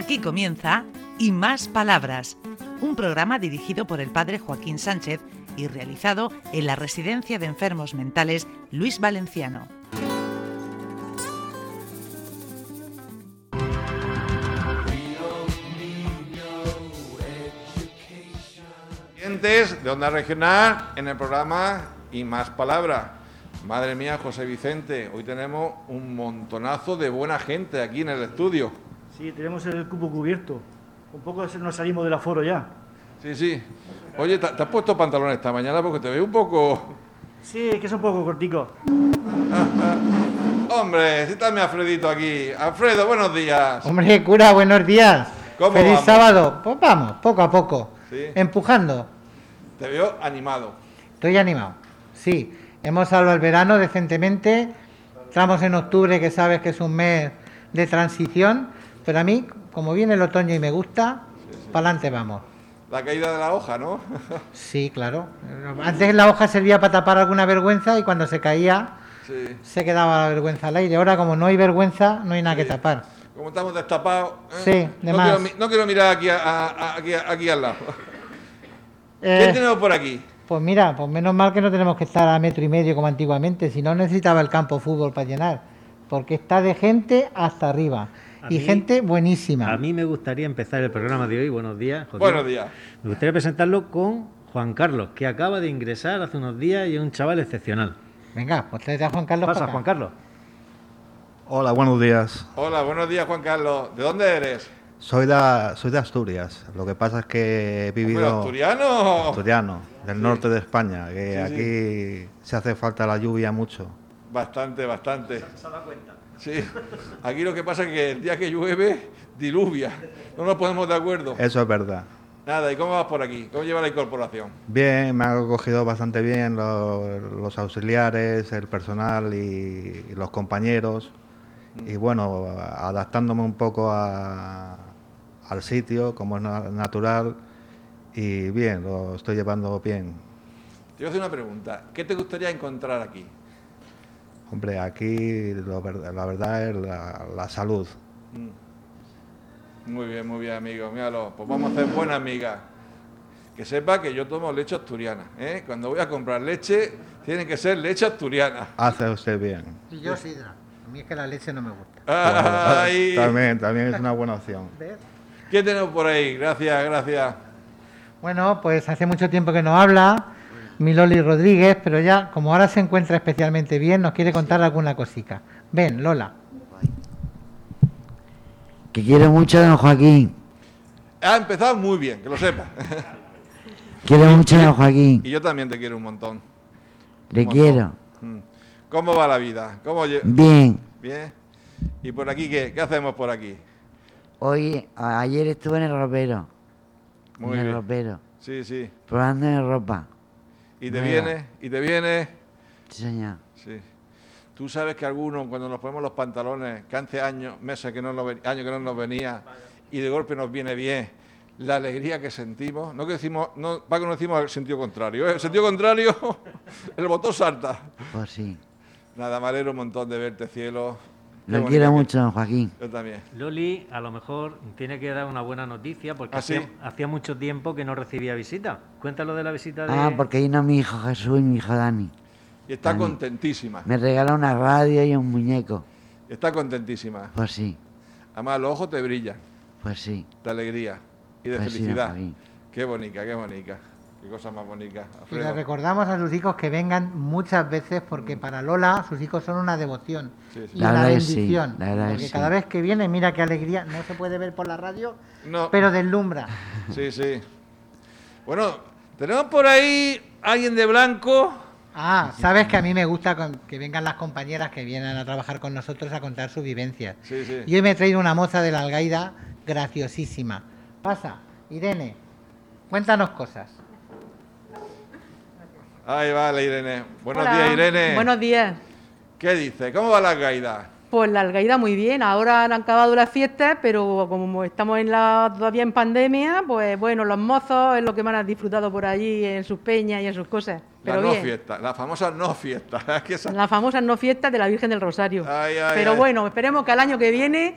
Aquí comienza Y Más Palabras, un programa dirigido por el padre Joaquín Sánchez y realizado en la Residencia de Enfermos Mentales Luis Valenciano. De Onda Regional en el programa Y Más Palabras. Madre mía, José Vicente, hoy tenemos un montonazo de buena gente aquí en el estudio. Sí, tenemos el cupo cubierto. Un poco nos salimos del aforo ya. Sí, sí. Oye, ¿te te has puesto pantalones esta mañana? Porque te veo un poco... Sí, es que es un poco cortico. Hombre, si está mi Alfredito aquí. Alfredo, buenos días. Hombre, cura, buenos días. ¿Cómo Feliz vamos? sábado. Pues vamos, poco a poco. Sí. Empujando. Te veo animado. Estoy animado. Sí, hemos salvado el verano decentemente. Estamos en octubre, que sabes que es un mes de transición. Pero a mí, como viene el otoño y me gusta, para adelante vamos. La caída de la hoja, ¿no? Sí, claro. Antes la hoja servía para tapar alguna vergüenza y cuando se caía sí. se quedaba la vergüenza al aire. Ahora, como no hay vergüenza, no hay nada que tapar. Como estamos destapados. ¿eh? Sí, de no, más. quiero, mi- no quiero mirar aquí, a- a- aquí, aquí al lado. Eh, ¿Quién tenemos por aquí? Pues mira, pues menos mal que no tenemos que estar a metro y medio como antiguamente, si no necesitaba el campo fútbol para llenar, porque está de gente hasta arriba y mí- gente buenísima. A mí me gustaría empezar el programa de hoy. Buenos días. Joaquín. Buenos días. Me gustaría presentarlo con Juan Carlos, que acaba de ingresar hace unos días y es un chaval excepcional. Venga, pues tráete a Juan Carlos. Pasa. Juan Carlos. Hola, buenos días. Hola, buenos días, Juan Carlos. ¿De dónde eres? Soy de, soy de Asturias. Lo que pasa es que he Hombre, vivido asturiano. asturiano, del norte de España, que Sí, sí. aquí se hace falta la lluvia mucho. Bastante, bastante. Sí. Aquí lo que pasa es que el día que llueve, diluvia. No nos ponemos de acuerdo. Eso es verdad. Nada, ¿y cómo vas por aquí? ¿Cómo lleva la incorporación? Bien, me han acogido bastante bien lo- los, auxiliares, el personal y, y los compañeros. Y bueno, adaptándome un poco a- al sitio, como es na- natural. Y bien, lo estoy llevando bien. Te voy a hacer una pregunta. ¿Qué te gustaría encontrar aquí? Hombre, aquí lo la verdad es la, la salud. Muy bien, muy bien, amigo. Míralo. Pues vamos a hacer buena amiga. Que sepa que yo tomo leche asturiana. ¿eh? Cuando voy a comprar leche, tiene que ser leche asturiana. Hace usted bien. Y yo sidra. A mí es que la leche no me gusta. Ay. También, también es una buena opción. ¿Qué tenemos por ahí? Gracias, gracias. Bueno, pues hace mucho tiempo que no habla mi Loli Rodríguez, pero ya, como ahora se encuentra especialmente bien, nos quiere contar alguna cosica. Ven, Lola. Que quiero mucho a don Joaquín. Ha empezado muy bien, que lo sepa. Quiero mucho a don Joaquín. y yo también te quiero un montón. Le quiero. Mm. ¿Cómo va la vida? ¿Cómo Bien. Bien. ¿Y por aquí qué? ¿Qué hacemos por aquí? Hoy, ayer estuve en el ropero. Muy en el ropero. Sí, sí. Probando en ropa. ¿Y te Mira. viene? ¿Y te viene? Sí, señor. Sí. Tú sabes que algunos, cuando nos ponemos los pantalones, que hace años, meses que no nos, años que no nos venía, y de golpe nos viene bien, la alegría que sentimos, no que decimos, no, Paco, no decimos el sentido contrario, ¿eh? el sentido contrario, el botón salta. Pues sí. Nada, me un montón de verte, cielo. Lo quiero mucho, don Joaquín. Yo también. Loli, a lo mejor tiene que dar una buena noticia porque ¿Ah, sí? hacía, hacía mucho tiempo que no recibía visita. Cuéntalo de la visita de. Ah, porque vino mi hijo Jesús y mi hijo Dani. Y está Dani. contentísima, Me regaló una radio y un muñeco. está contentísima. Pues sí, Además, los ojos te brillan, pues sí. de alegría y de Pues sí, felicidad. Joaquín. qué bonita, qué bonita. Qué cosa más bonita. Y Alfredo. le recordamos a sus hijos que vengan muchas veces porque para Lola sus hijos son una devoción Sí, sí. y La una sí, bendición. la que porque sí. cada vez que viene, mira qué alegría, no se puede ver por la radio, No. pero deslumbra. Sí, sí. Bueno, tenemos por ahí alguien de blanco. Ah, sabes que a mí me gusta con- que vengan las compañeras que vienen a trabajar con nosotros a contar sus vivencias. Sí, sí. Y hoy me he traído una moza de la Algaida graciosísima. Pasa, Irene, cuéntanos cosas. Ahí vale, Irene. Buenos Hola, días, Irene. Buenos días. ¿Qué dice? ¿Cómo va la caída? Pues la Algaida muy bien. Ahora han acabado las fiestas, pero como estamos en la, todavía en pandemia, pues bueno, los mozos es lo que más han disfrutado por allí en sus peñas y en sus cosas. La Pero no bien. fiesta, la famosa no fiesta. Las famosas no fiestas de la Virgen del Rosario. Ay, ay, pero ay. bueno, esperemos que al año que viene